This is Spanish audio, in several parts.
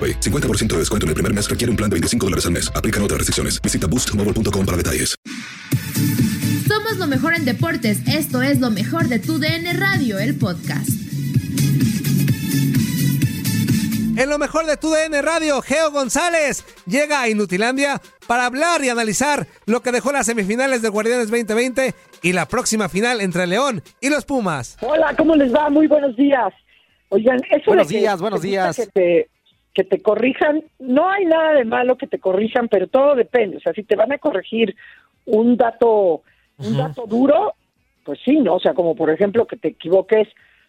AroPay. 50% de descuento en el primer mes requiere un plan de 25 dólares al mes. Aplican otras restricciones. Visita boostmobile.com para detalles. Somos lo mejor en deportes. Esto es lo mejor de tu DN Radio, el podcast. En lo mejor de tu DN Radio, Geo González llega a Inutilandia para hablar y analizar lo que dejó las semifinales de Guardianes 2020 y la próxima final entre León y los Pumas. Hola, ¿cómo les va? Muy buenos días. Oigan, eso Buenos de que días, buenos días. Que te, que te corrijan, no hay nada de malo que te corrijan, pero todo depende. O sea, si te van a corregir un dato, un dato duro, pues sí, ¿no? O sea, como por ejemplo que te equivoques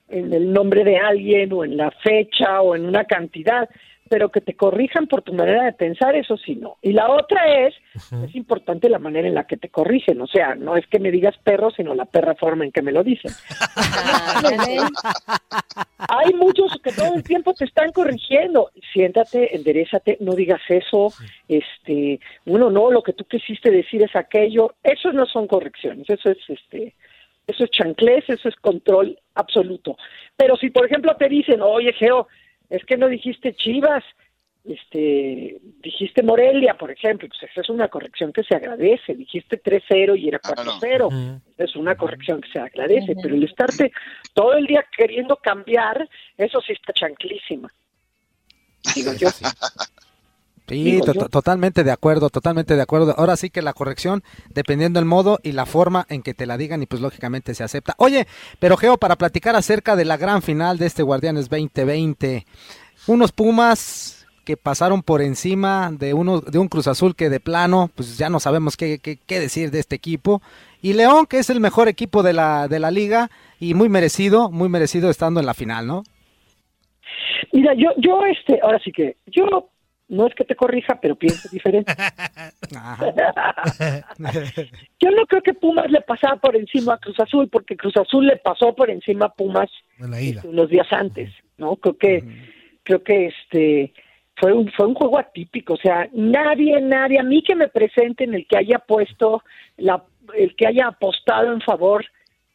en el nombre de alguien o en la fecha o en una cantidad, pero que te corrijan por tu manera de pensar, eso sí, no. Y la otra es, es importante la manera en la que te corrigen, o sea, no es que me digas perro, sino la perra forma en que me lo dicen. Hay muchos que todo el tiempo te están corrigiendo. Siéntate, enderezate, no digas eso. Este, bueno, no, lo que tú quisiste decir es aquello. Eso no son correcciones, eso es este eso es chanclés, eso es control absoluto. Pero si por ejemplo te dicen, "Oye, Geo, es que no dijiste Chivas, este, dijiste Morelia, por ejemplo, pues esa es una corrección que se agradece. Dijiste 3-0 y era 4-0. Es una corrección que se agradece, pero el estarte todo el día queriendo cambiar, eso sí está chanclísima. Digo yo. Sí, To- yo. totalmente de acuerdo, totalmente de acuerdo. Ahora sí que la corrección, dependiendo del modo y la forma en que te la digan, y pues lógicamente se acepta. Oye, pero Geo, para platicar acerca de la gran final de este Guardianes 2020, unos Pumas que pasaron por encima de uno de un Cruz Azul que de plano, pues ya no sabemos qué, qué, qué decir de este equipo. Y León, que es el mejor equipo de la, de la liga y muy merecido, muy merecido estando en la final, ¿no? Mira, yo, yo, este, ahora sí que, yo no es que te corrija, pero pienso diferente. Yo no creo que Pumas le pasara por encima a Cruz Azul, porque Cruz Azul le pasó por encima a Pumas este, unos días antes, ¿no? Creo que, creo que este fue un, fue un juego atípico, o sea, nadie, nadie, a mí que me presenten el que haya puesto, la, el que haya apostado en favor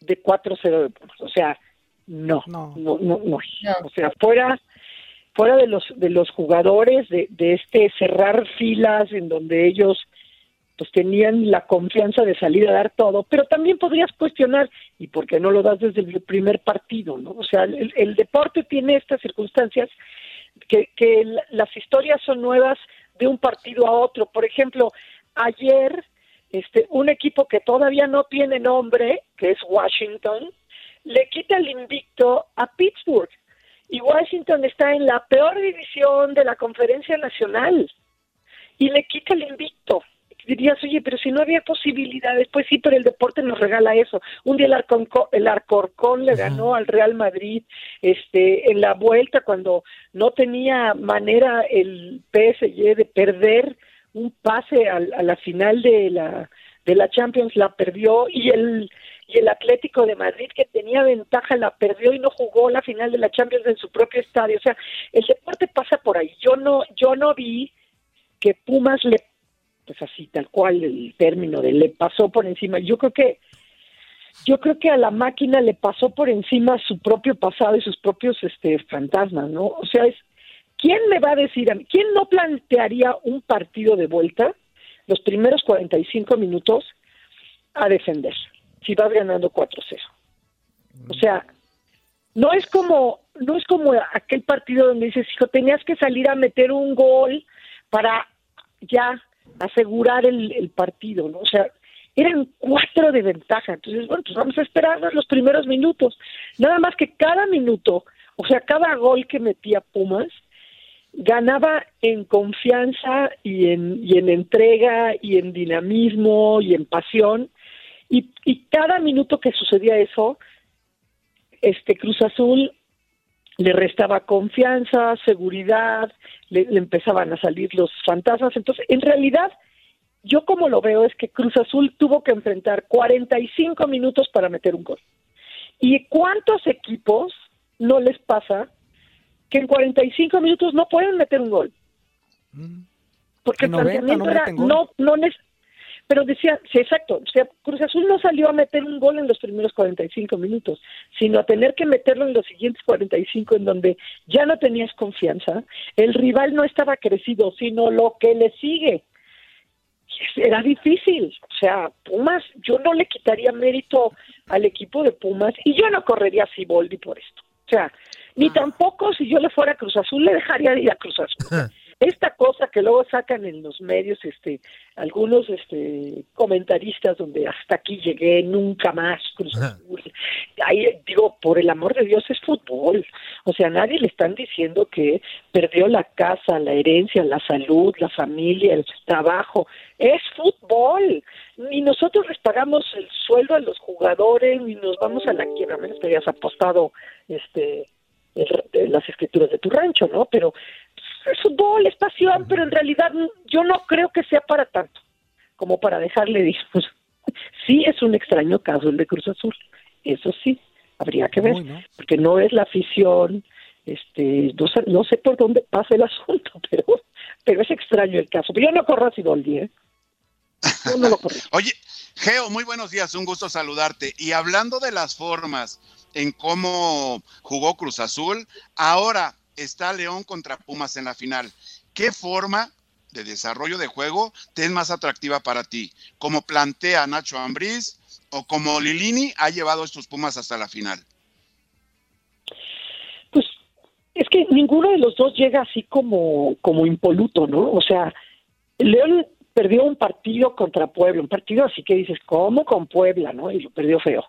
de 4-0 de Pumas, o sea, no, no, no, no, o sea, fuera fuera de los de los jugadores de, de este cerrar filas en donde ellos pues tenían la confianza de salir a dar todo, pero también podrías cuestionar, ¿y por qué no lo das desde el primer partido? ¿no? O sea, el, el deporte tiene estas circunstancias que, que la- las historias son nuevas de un partido a otro. Por ejemplo, ayer este, un equipo que todavía no tiene nombre, que es Washington, le quita el invicto a Pittsburgh. Y Washington está en la peor división de la conferencia nacional y le quita el invicto. Dirías, oye, pero si no había posibilidades, pues sí, pero el deporte nos regala eso. Un día el, Arconco- el Arcorcón le ganó al Real Madrid este, en la vuelta cuando no tenía manera el PSG de perder un pase a, a la final de la de la Champions la perdió y el y el Atlético de Madrid que tenía ventaja la perdió y no jugó la final de la Champions en su propio estadio. O sea, el deporte pasa por ahí. Yo no yo no vi que Pumas le pues así tal cual el término de le pasó por encima. Yo creo que yo creo que a la máquina le pasó por encima su propio pasado y sus propios este fantasmas, ¿no? O sea, es ¿quién me va a decir a mí? ¿Quién no plantearía un partido de vuelta los primeros 45 minutos a defender si vas ganando 4-0? O sea, no es como no es como aquel partido donde dices, hijo, tenías que salir a meter un gol para ya asegurar el, el partido, ¿no? O sea, eran cuatro de ventaja. Entonces, bueno, pues vamos a esperar los primeros minutos. Nada más que cada minuto, o sea, cada gol que metía Pumas, ganaba en confianza y en, y en entrega y en dinamismo y en pasión. Y, y cada minuto que sucedía eso, este Cruz Azul le restaba confianza, seguridad, le, le empezaban a salir los fantasmas. Entonces, en realidad, yo como lo veo es que Cruz Azul tuvo que enfrentar 45 minutos para meter un gol. ¿Y cuántos equipos no les pasa que en 45 minutos no pueden meter un gol? Porque el 90 planteamiento no era no no pero decía, sí, exacto, o sea, Cruz Azul no salió a meter un gol en los primeros 45 minutos, sino a tener que meterlo en los siguientes 45 en donde ya no tenías confianza, el rival no estaba crecido, sino lo que le sigue era difícil. O sea, Pumas, yo no le quitaría mérito al equipo de Pumas y yo no correría a Siboldi por esto. O sea, ni tampoco si yo le fuera a Cruz Azul le dejaría de ir a Cruz Azul. Esta cosa que luego sacan en los medios, este, algunos este, comentaristas donde hasta aquí llegué, nunca más Cruz Azul. Ahí digo, por el amor de Dios es fútbol. O sea, nadie le están diciendo que perdió la casa, la herencia, la salud, la familia, el trabajo. Es fútbol. Ni nosotros les pagamos el sueldo a los jugadores, ni nos vamos a la quiebra, a menos que hayas apostado este, el- las escrituras de tu rancho, ¿no? Pero es fútbol, es pasión, pero en realidad yo no creo que sea para tanto como para dejarle de ir. Sí es un extraño caso el de Cruz Azul, eso sí, habría que ver, porque no es la afición, este, no sé, no sé por dónde pasa el asunto, pero, pero es extraño el caso. Pero yo no corro a Siboldi, ¿eh? Yo no lo corrí. Oye, Geo, muy buenos días, un gusto saludarte. Y hablando de las formas en cómo jugó Cruz Azul, ahora está León contra Pumas en la final. ¿Qué forma de desarrollo de juego te es más atractiva para ti? ¿Como plantea Nacho Ambriz o como Lilini ha llevado estos Pumas hasta la final? Pues es que ninguno de los dos llega así como, como impoluto, ¿no? O sea, León perdió un partido contra Puebla, un partido así que dices, ¿cómo con Puebla, no? Y lo perdió feo.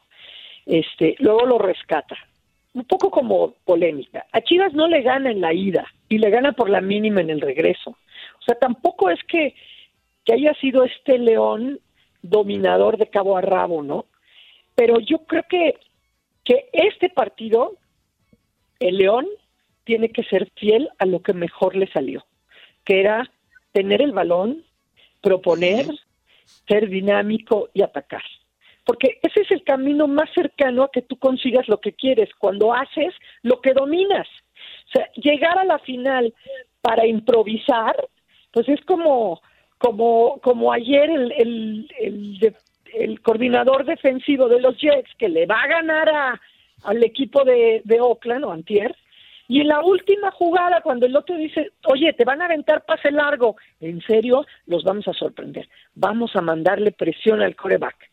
Este, luego lo rescata. Un poco como polémica. A Chivas no le gana en la ida y le gana por la mínima en el regreso. O sea, tampoco es que, que haya sido este León dominador de cabo a rabo, ¿no? Pero yo creo que, que este partido el León tiene que ser fiel a lo que mejor le salió, que era tener el balón, proponer, ser dinámico y atacar. Porque ese es el camino más cercano a que tú consigas lo que quieres, cuando haces lo que dominas. O sea, llegar a la final para improvisar, pues es como, como, como ayer el, el, el, el coordinador defensivo de los Jets, que le va a ganar a, al equipo de, de Oakland o Antier, y en la última jugada, cuando el otro dice, oye, te van a aventar pase largo, en serio, los vamos a sorprender. Vamos a mandarle presión al coreback.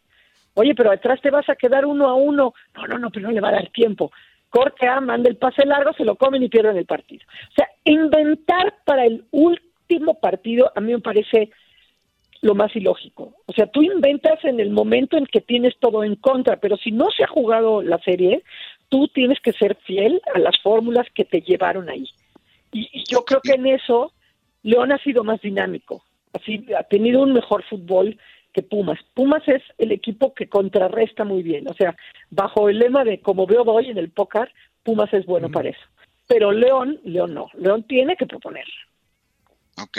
Oye, pero atrás te vas a quedar uno a uno. No, no, no, pero no le va a dar tiempo. Corte A, manda el pase largo, se lo comen y pierden el partido. O sea, inventar para el último partido a mí me parece lo más ilógico. O sea, tú inventas en el momento en que tienes todo en contra, pero si no se ha jugado la serie, tú tienes que ser fiel a las fórmulas que te llevaron ahí. Y, y yo creo que en eso León ha sido más dinámico, así ha tenido un mejor fútbol que Pumas. Pumas es el equipo que contrarresta muy bien, o sea, bajo el lema de como veo hoy en el póker, Pumas es bueno para eso. Pero León, León no, León tiene que proponer. Ok.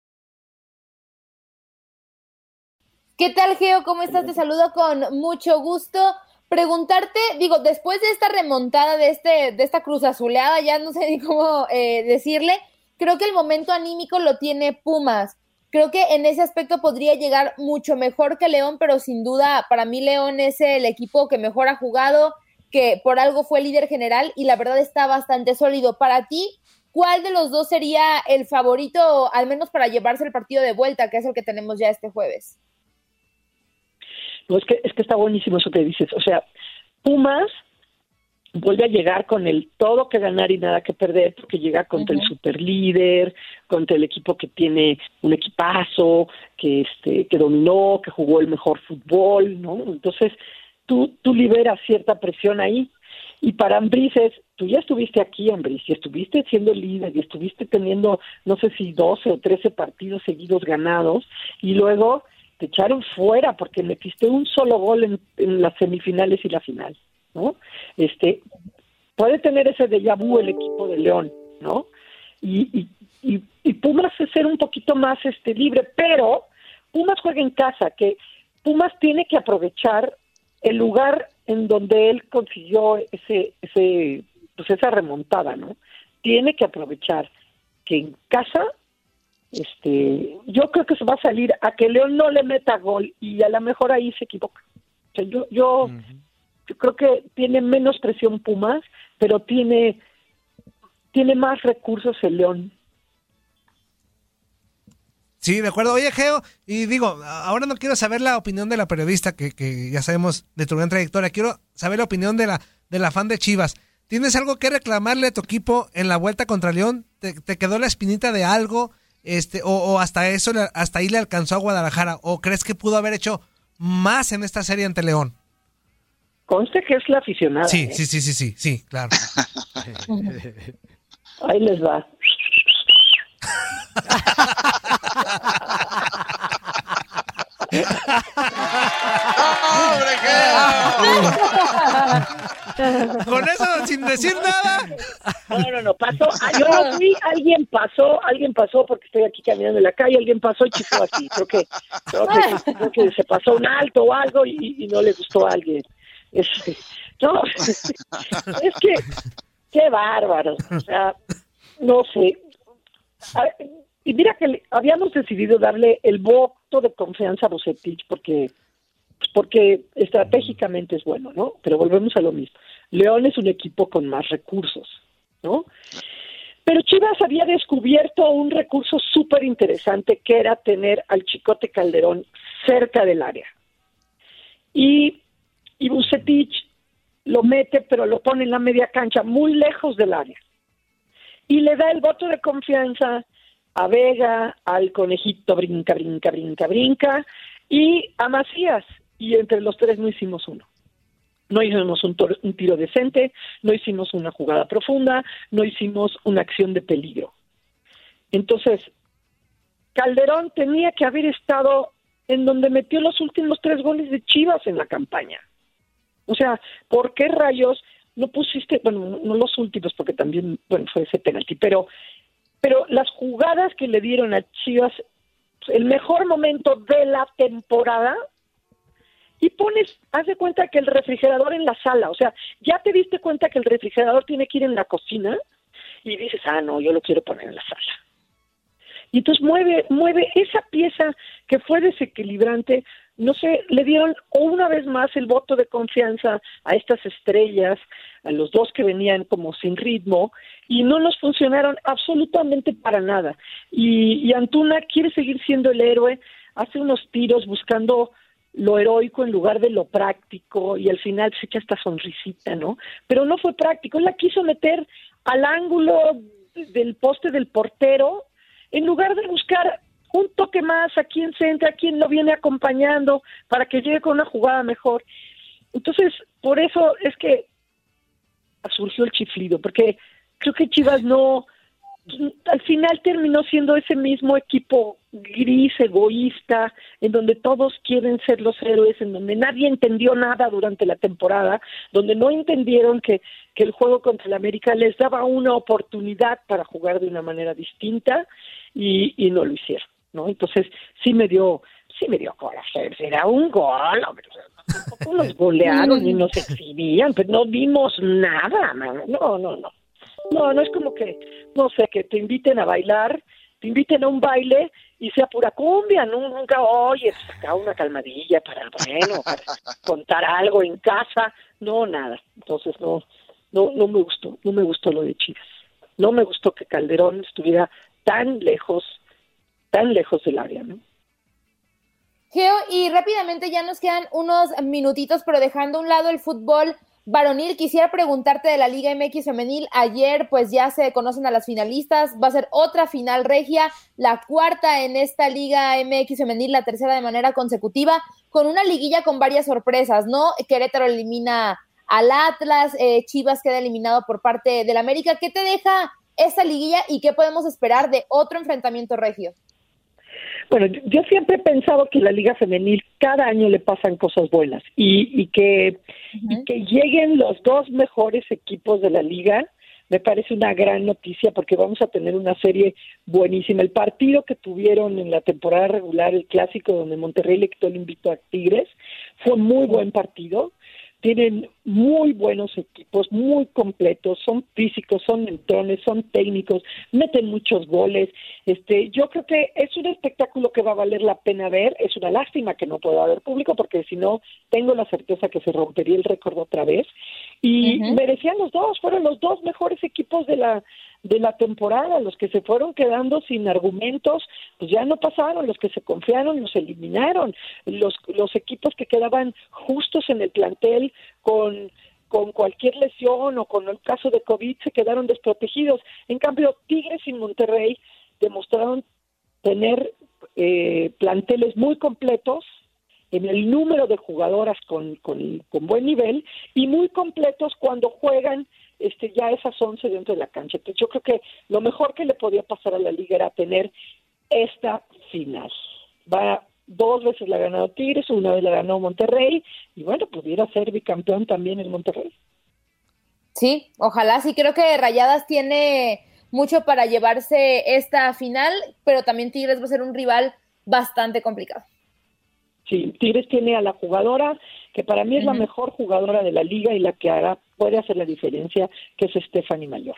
¿Qué tal, Geo? ¿Cómo estás? Te saludo con mucho gusto. Preguntarte, digo, después de esta remontada, de, este, de esta cruz azuleada, ya no sé ni cómo eh, decirle, creo que el momento anímico lo tiene Pumas. Creo que en ese aspecto podría llegar mucho mejor que León, pero sin duda, para mí León es el equipo que mejor ha jugado, que por algo fue líder general y la verdad está bastante sólido. Para ti, ¿cuál de los dos sería el favorito, al menos para llevarse el partido de vuelta, que es el que tenemos ya este jueves? No, es que, es que está buenísimo eso que dices. O sea, Pumas vuelve a llegar con el todo que ganar y nada que perder, porque llega contra el superlíder, contra el equipo que tiene un equipazo, que este, que dominó, que jugó el mejor fútbol, ¿no? Entonces, tú, tú liberas cierta presión ahí. Y para Ambris es, tú ya estuviste aquí, Ambris, y estuviste siendo líder, y estuviste teniendo, no sé si 12 o 13 partidos seguidos ganados, y luego te echaron fuera porque metiste un solo gol en, las semifinales y la final, ¿no? Este, puede tener ese déjà vu el equipo de León, ¿no? Y, y, y, Pumas es ser un poquito más este libre, pero Pumas juega en casa, que Pumas tiene que aprovechar el lugar en donde él consiguió ese, ese, pues esa remontada, ¿no? Tiene que aprovechar que en casa este, yo creo que se va a salir a que León no le meta gol y a lo mejor ahí se equivoca. yo, yo, creo que tiene menos presión Pumas, pero tiene, tiene más recursos el León. Sí, de acuerdo. Oye, Geo, y digo, ahora no quiero saber la opinión de la periodista, que, que ya sabemos de tu gran trayectoria, quiero saber la opinión de la, de la fan de Chivas. ¿Tienes algo que reclamarle a tu equipo en la vuelta contra León? ¿Te, te quedó la espinita de algo? Este, o, hasta eso, hasta ahí le alcanzó a Guadalajara, o crees que pudo haber hecho más en esta serie ante León? Conste que es la aficionada. Sí, ¿eh? sí, sí, sí, sí, sí, claro. ahí les va. Con eso, sin decir nada. No, no, no, pasó. Ah, yo no fui, alguien pasó, alguien pasó porque estoy aquí caminando en la calle, alguien pasó y chifó así. Creo que, creo que, creo que se pasó un alto o algo y, no le gustó a alguien. Este, no, es que, qué bárbaro. O sea, no sé. Y mira que habíamos decidido darle el voto de confianza a Bucetich porque porque estratégicamente es bueno, ¿no? Pero volvemos a lo mismo. León es un equipo con más recursos, ¿no? Pero Chivas había descubierto un recurso súper interesante que era tener al Chicote Calderón cerca del área. Y, y Bucetich lo mete, pero lo pone en la media cancha, muy lejos del área. Y le da el voto de confianza a Vega, al conejito brinca, brinca, brinca, brinca, y a Macías, y entre los tres no hicimos uno. No hicimos un, un, tiro decente, no hicimos una jugada profunda, no hicimos una acción de peligro. Entonces, Calderón tenía que haber estado en donde metió los últimos tres goles de Chivas en la campaña. O sea, ¿por qué rayos no pusiste, bueno, no los últimos, porque también, bueno, fue ese penalti, pero, pero las jugadas que le dieron a Chivas, el mejor momento de la temporada, y pones, haz de cuenta que el refrigerador en la sala, o sea, ya te diste cuenta que el refrigerador tiene que ir en la cocina y dices, ah, no, yo lo quiero poner en la sala. Y entonces mueve, mueve esa pieza que fue desequilibrante, no sé, le dieron una vez más el voto de confianza a estas estrellas, a los dos que venían como sin ritmo, y no nos funcionaron absolutamente para nada. Y, y Antuna quiere seguir siendo el héroe, hace unos tiros buscando lo heroico en lugar de lo práctico y al final se echa esta sonrisita, ¿no? Pero no fue práctico, él la quiso meter al ángulo del poste del portero en lugar de buscar un toque más a quien se entra, a quien lo viene acompañando para que llegue con una jugada mejor. Entonces, por eso es que surgió el chiflido, porque creo que Chivas no, al final terminó siendo ese mismo equipo gris, egoísta, en donde todos quieren ser los héroes, en donde nadie entendió nada durante la temporada, donde no entendieron que, que el juego contra el América les daba una oportunidad para jugar de una manera distinta y, y no lo hicieron, ¿no? Entonces sí me dio, sí me dio coraje, era un gol, tampoco nos golearon y nos exhibían, pero no vimos nada, no, no, no. No, no es como que, no sé, que te inviten a bailar, te inviten a un baile y sea pura cumbia, ¿no? nunca oyes acá una calmadilla para, bueno, para contar algo en casa, no, nada. Entonces no, no, no me gustó, no me gustó lo de Chivas. No me gustó que Calderón estuviera tan lejos, tan lejos del área, ¿no? Geo, y rápidamente ya nos quedan unos minutitos, pero dejando a un lado el fútbol, Varonil, quisiera preguntarte de la Liga MX femenil. Ayer, pues ya se conocen a las finalistas. Va a ser otra final regia, la cuarta en esta Liga MX femenil, la tercera de manera consecutiva, con una liguilla con varias sorpresas, ¿no? Querétaro elimina al Atlas, eh, Chivas queda eliminado por parte del América. ¿Qué te deja esta liguilla y qué podemos esperar de otro enfrentamiento regio? Bueno, yo siempre he pensado que la Liga Femenil cada año le pasan cosas buenas y, que, que lleguen los dos mejores equipos de la Liga me parece una gran noticia porque vamos a tener una serie buenísima. El partido que tuvieron en la temporada regular, el clásico donde Monterrey le quitó el invito a Tigres, fue muy buen partido tienen muy buenos equipos, muy completos, son físicos, son entrones, son técnicos, meten muchos goles. Este, yo creo que es un espectáculo que va a valer la pena ver. Es una lástima que no pueda haber público porque si no tengo la certeza que se rompería el récord otra vez. Y merecían los dos, fueron los dos mejores equipos de la de la temporada, los que se fueron quedando sin argumentos, pues ya no pasaron, los que se confiaron los eliminaron, los, los equipos que quedaban justos en el plantel con con cualquier lesión o con el caso de COVID se quedaron desprotegidos. En cambio, Tigres y Monterrey demostraron tener eh, planteles muy completos en el número de jugadoras con, con, buen nivel y muy completos cuando juegan este, ya esas 11 dentro de la cancha. Entonces yo creo que lo mejor que le podía pasar a la liga era tener esta final. Va dos veces la ha ganado Tigres, una vez la ganó Monterrey y bueno, pudiera ser bicampeón también en Monterrey. Sí, ojalá, sí creo que Rayadas tiene mucho para llevarse esta final, pero también Tigres va a ser un rival bastante complicado. Sí, Tigres tiene a la jugadora que para mí es la mejor jugadora de la liga y la que hará, puede hacer la diferencia, que es Stephanie Mayor.